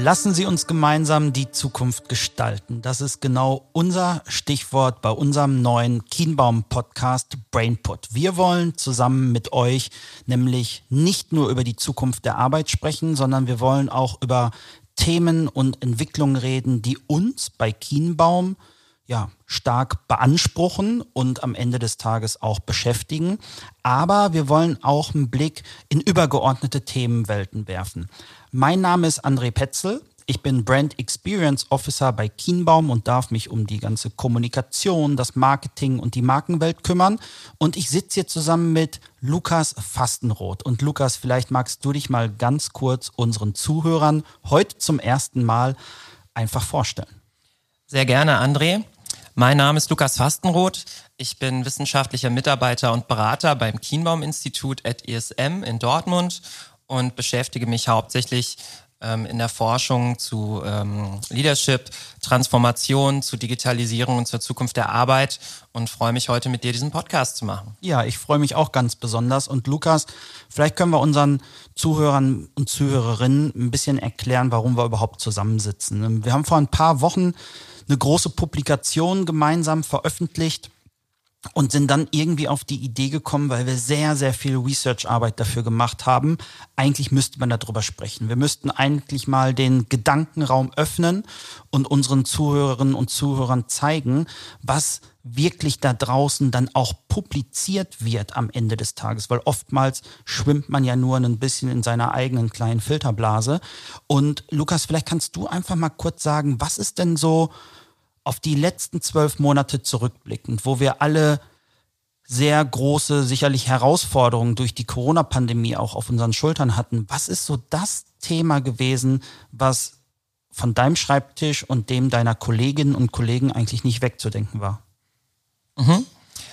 Lassen Sie uns gemeinsam die Zukunft gestalten. Das ist genau unser Stichwort bei unserem neuen Kienbaum-Podcast Brainput. Wir wollen zusammen mit euch nämlich nicht nur über die Zukunft der Arbeit sprechen, sondern wir wollen auch über Themen und Entwicklungen reden, die uns bei Kienbaum ja, stark beanspruchen und am Ende des Tages auch beschäftigen. Aber wir wollen auch einen Blick in übergeordnete Themenwelten werfen. Mein Name ist André Petzel. Ich bin Brand Experience Officer bei Kienbaum und darf mich um die ganze Kommunikation, das Marketing und die Markenwelt kümmern. Und ich sitze hier zusammen mit Lukas Fastenroth. Und Lukas, vielleicht magst du dich mal ganz kurz unseren Zuhörern heute zum ersten Mal einfach vorstellen. Sehr gerne, André. Mein Name ist Lukas Fastenroth. Ich bin wissenschaftlicher Mitarbeiter und Berater beim Kienbaum-Institut at ESM in Dortmund und beschäftige mich hauptsächlich ähm, in der Forschung zu ähm, Leadership, Transformation, zu Digitalisierung und zur Zukunft der Arbeit und freue mich heute mit dir diesen Podcast zu machen. Ja, ich freue mich auch ganz besonders. Und Lukas, vielleicht können wir unseren Zuhörern und Zuhörerinnen ein bisschen erklären, warum wir überhaupt zusammensitzen. Wir haben vor ein paar Wochen eine große Publikation gemeinsam veröffentlicht und sind dann irgendwie auf die Idee gekommen, weil wir sehr, sehr viel Research-Arbeit dafür gemacht haben. Eigentlich müsste man darüber sprechen. Wir müssten eigentlich mal den Gedankenraum öffnen und unseren Zuhörerinnen und Zuhörern zeigen, was wirklich da draußen dann auch publiziert wird am Ende des Tages, weil oftmals schwimmt man ja nur ein bisschen in seiner eigenen kleinen Filterblase. Und Lukas, vielleicht kannst du einfach mal kurz sagen, was ist denn so auf die letzten zwölf Monate zurückblickend, wo wir alle sehr große, sicherlich Herausforderungen durch die Corona-Pandemie auch auf unseren Schultern hatten. Was ist so das Thema gewesen, was von deinem Schreibtisch und dem deiner Kolleginnen und Kollegen eigentlich nicht wegzudenken war? Mhm.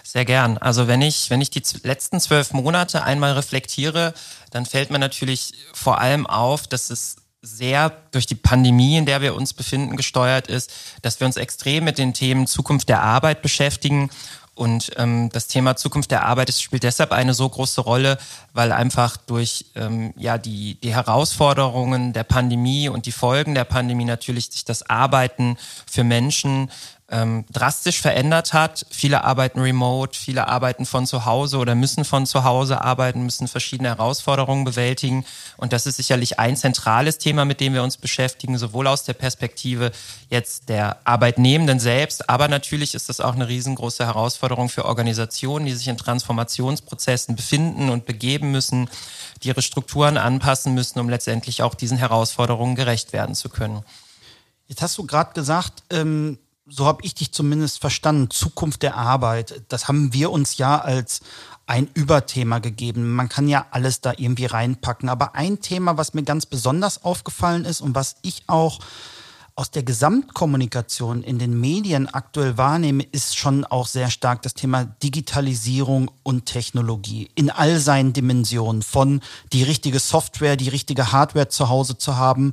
Sehr gern. Also wenn ich, wenn ich die letzten zwölf Monate einmal reflektiere, dann fällt mir natürlich vor allem auf, dass es sehr durch die Pandemie, in der wir uns befinden, gesteuert ist, dass wir uns extrem mit den Themen Zukunft der Arbeit beschäftigen. Und ähm, das Thema Zukunft der Arbeit spielt deshalb eine so große Rolle, weil einfach durch ähm, ja die, die Herausforderungen der Pandemie und die Folgen der Pandemie natürlich sich das Arbeiten für Menschen ähm, drastisch verändert hat. Viele arbeiten remote, viele arbeiten von zu Hause oder müssen von zu Hause arbeiten, müssen verschiedene Herausforderungen bewältigen. Und das ist sicherlich ein zentrales Thema, mit dem wir uns beschäftigen, sowohl aus der Perspektive jetzt der Arbeitnehmenden selbst, aber natürlich ist das auch eine riesengroße Herausforderung für Organisationen, die sich in Transformationsprozessen befinden und begeben müssen, die ihre Strukturen anpassen müssen, um letztendlich auch diesen Herausforderungen gerecht werden zu können. Jetzt hast du gerade gesagt, ähm, so habe ich dich zumindest verstanden, Zukunft der Arbeit. Das haben wir uns ja als ein Überthema gegeben. Man kann ja alles da irgendwie reinpacken. Aber ein Thema, was mir ganz besonders aufgefallen ist und was ich auch aus der Gesamtkommunikation in den Medien aktuell wahrnehme, ist schon auch sehr stark das Thema Digitalisierung und Technologie in all seinen Dimensionen. Von die richtige Software, die richtige Hardware zu Hause zu haben,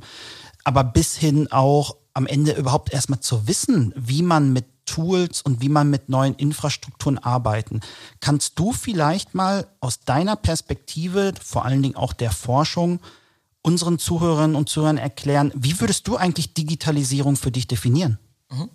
aber bis hin auch am Ende überhaupt erstmal zu wissen, wie man mit Tools und wie man mit neuen Infrastrukturen arbeiten. Kannst du vielleicht mal aus deiner Perspektive, vor allen Dingen auch der Forschung, unseren Zuhörerinnen und Zuhörern erklären, wie würdest du eigentlich Digitalisierung für dich definieren? Mhm.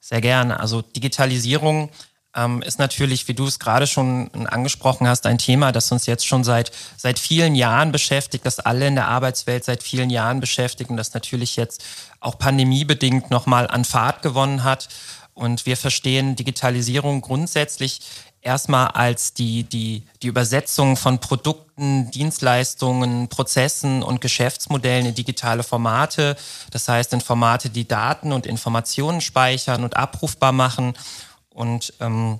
Sehr gerne. Also Digitalisierung ähm, ist natürlich, wie du es gerade schon angesprochen hast, ein Thema, das uns jetzt schon seit, seit vielen Jahren beschäftigt, das alle in der Arbeitswelt seit vielen Jahren beschäftigt und das natürlich jetzt auch pandemiebedingt nochmal an Fahrt gewonnen hat. Und wir verstehen Digitalisierung grundsätzlich erstmal als die, die, die Übersetzung von Produkten, Dienstleistungen, Prozessen und Geschäftsmodellen in digitale Formate. Das heißt in Formate, die Daten und Informationen speichern und abrufbar machen und ähm,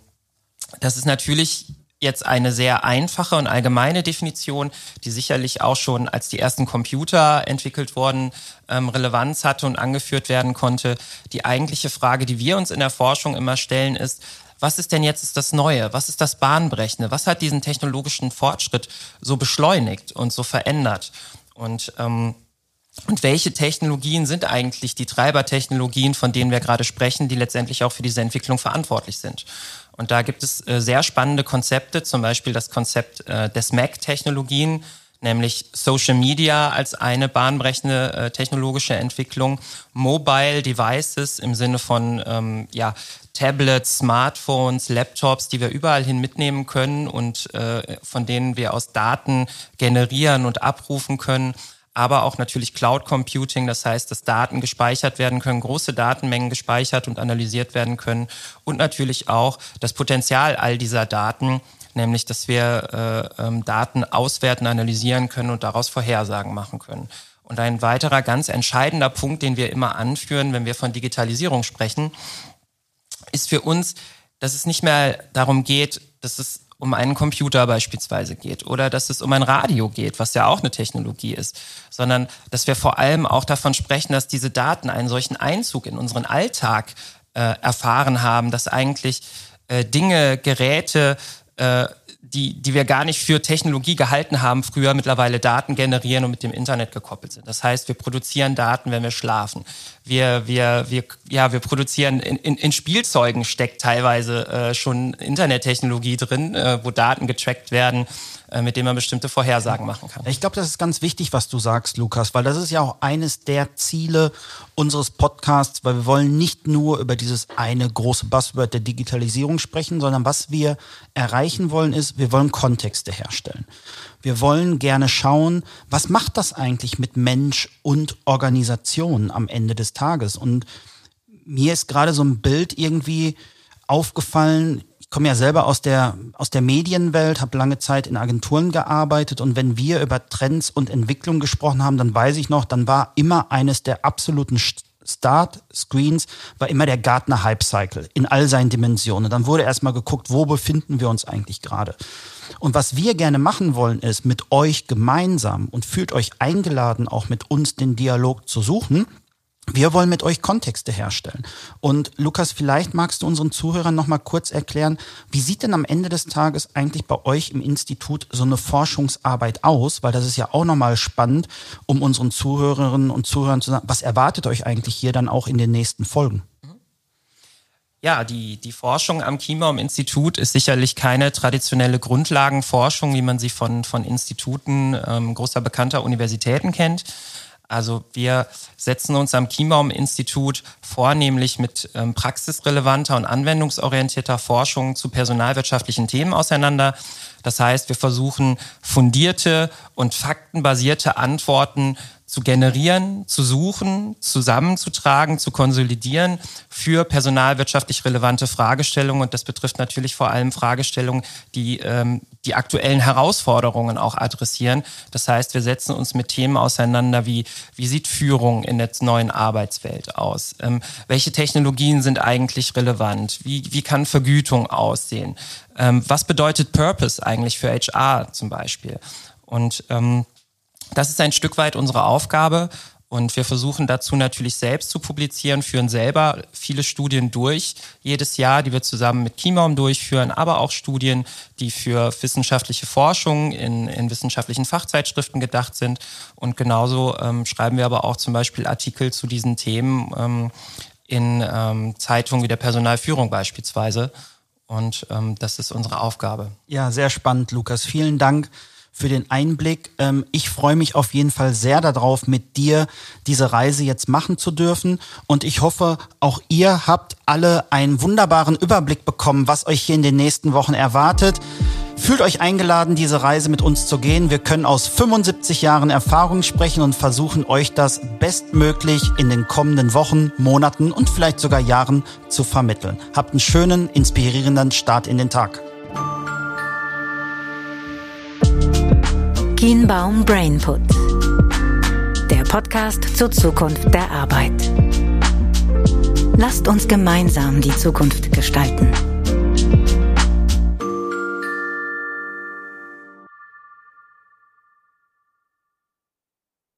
das ist natürlich jetzt eine sehr einfache und allgemeine Definition, die sicherlich auch schon, als die ersten Computer entwickelt wurden, ähm, Relevanz hatte und angeführt werden konnte. Die eigentliche Frage, die wir uns in der Forschung immer stellen, ist, was ist denn jetzt das Neue? Was ist das Bahnbrechende? Was hat diesen technologischen Fortschritt so beschleunigt und so verändert? Und ähm, und welche Technologien sind eigentlich die Treibertechnologien, von denen wir gerade sprechen, die letztendlich auch für diese Entwicklung verantwortlich sind? Und da gibt es äh, sehr spannende Konzepte, zum Beispiel das Konzept äh, des Mac-Technologien, nämlich Social Media als eine bahnbrechende äh, technologische Entwicklung, Mobile Devices im Sinne von ähm, ja, Tablets, Smartphones, Laptops, die wir überall hin mitnehmen können und äh, von denen wir aus Daten generieren und abrufen können aber auch natürlich Cloud Computing, das heißt, dass Daten gespeichert werden können, große Datenmengen gespeichert und analysiert werden können und natürlich auch das Potenzial all dieser Daten, nämlich dass wir äh, ähm, Daten auswerten, analysieren können und daraus Vorhersagen machen können. Und ein weiterer ganz entscheidender Punkt, den wir immer anführen, wenn wir von Digitalisierung sprechen, ist für uns, dass es nicht mehr darum geht, dass es um einen Computer beispielsweise geht oder dass es um ein Radio geht, was ja auch eine Technologie ist, sondern dass wir vor allem auch davon sprechen, dass diese Daten einen solchen Einzug in unseren Alltag äh, erfahren haben, dass eigentlich äh, Dinge, Geräte, äh, die, die wir gar nicht für Technologie gehalten haben, früher mittlerweile Daten generieren und mit dem Internet gekoppelt sind. Das heißt, wir produzieren Daten, wenn wir schlafen. Wir, wir, wir, ja, wir produzieren in, in, in Spielzeugen steckt teilweise äh, schon Internettechnologie drin, äh, wo Daten getrackt werden äh, mit dem man bestimmte Vorhersagen machen kann. Ich glaube, das ist ganz wichtig, was du sagst, Lukas, weil das ist ja auch eines der Ziele unseres Podcasts, weil wir wollen nicht nur über dieses eine große Buzzword der Digitalisierung sprechen, sondern was wir erreichen wollen, ist, wir wollen Kontexte herstellen. Wir wollen gerne schauen, was macht das eigentlich mit Mensch und Organisation am Ende des Tages? Und mir ist gerade so ein Bild irgendwie aufgefallen, ich komme ja selber aus der, aus der Medienwelt, habe lange Zeit in Agenturen gearbeitet und wenn wir über Trends und Entwicklung gesprochen haben, dann weiß ich noch, dann war immer eines der absoluten Start-Screens, war immer der Gartner Hype Cycle in all seinen Dimensionen. Dann wurde erstmal geguckt, wo befinden wir uns eigentlich gerade. Und was wir gerne machen wollen, ist mit euch gemeinsam und fühlt euch eingeladen, auch mit uns den Dialog zu suchen wir wollen mit euch Kontexte herstellen. Und Lukas, vielleicht magst du unseren Zuhörern noch mal kurz erklären, wie sieht denn am Ende des Tages eigentlich bei euch im Institut so eine Forschungsarbeit aus? Weil das ist ja auch noch mal spannend, um unseren Zuhörerinnen und Zuhörern zu sagen, was erwartet euch eigentlich hier dann auch in den nächsten Folgen? Ja, die, die Forschung am Chiembaum-Institut ist sicherlich keine traditionelle Grundlagenforschung, wie man sie von, von Instituten ähm, großer bekannter Universitäten kennt, also wir setzen uns am Chiembaum-Institut vornehmlich mit ähm, praxisrelevanter und anwendungsorientierter Forschung zu personalwirtschaftlichen Themen auseinander. Das heißt, wir versuchen fundierte und faktenbasierte Antworten zu generieren, zu suchen, zusammenzutragen, zu konsolidieren für personalwirtschaftlich relevante Fragestellungen. Und das betrifft natürlich vor allem Fragestellungen, die ähm, die aktuellen Herausforderungen auch adressieren. Das heißt, wir setzen uns mit Themen auseinander wie, wie sieht Führung in der neuen Arbeitswelt aus? Ähm, welche Technologien sind eigentlich relevant? Wie, wie kann Vergütung aussehen? Ähm, was bedeutet Purpose eigentlich für HR zum Beispiel? Und ähm, das ist ein Stück weit unsere Aufgabe. Und wir versuchen dazu natürlich selbst zu publizieren, führen selber viele Studien durch jedes Jahr, die wir zusammen mit Chimaum durchführen, aber auch Studien, die für wissenschaftliche Forschung in, in wissenschaftlichen Fachzeitschriften gedacht sind. Und genauso ähm, schreiben wir aber auch zum Beispiel Artikel zu diesen Themen ähm, in ähm, Zeitungen wie der Personalführung beispielsweise. Und ähm, das ist unsere Aufgabe. Ja, sehr spannend, Lukas. Vielen Dank für den Einblick. Ähm, ich freue mich auf jeden Fall sehr darauf, mit dir diese Reise jetzt machen zu dürfen. Und ich hoffe, auch ihr habt alle einen wunderbaren Überblick bekommen, was euch hier in den nächsten Wochen erwartet. Fühlt euch eingeladen, diese Reise mit uns zu gehen. Wir können aus 75 Jahren Erfahrung sprechen und versuchen euch das bestmöglich in den kommenden Wochen, Monaten und vielleicht sogar Jahren zu vermitteln. Habt einen schönen, inspirierenden Start in den Tag. Kienbaum Brainput. Der Podcast zur Zukunft der Arbeit. Lasst uns gemeinsam die Zukunft gestalten.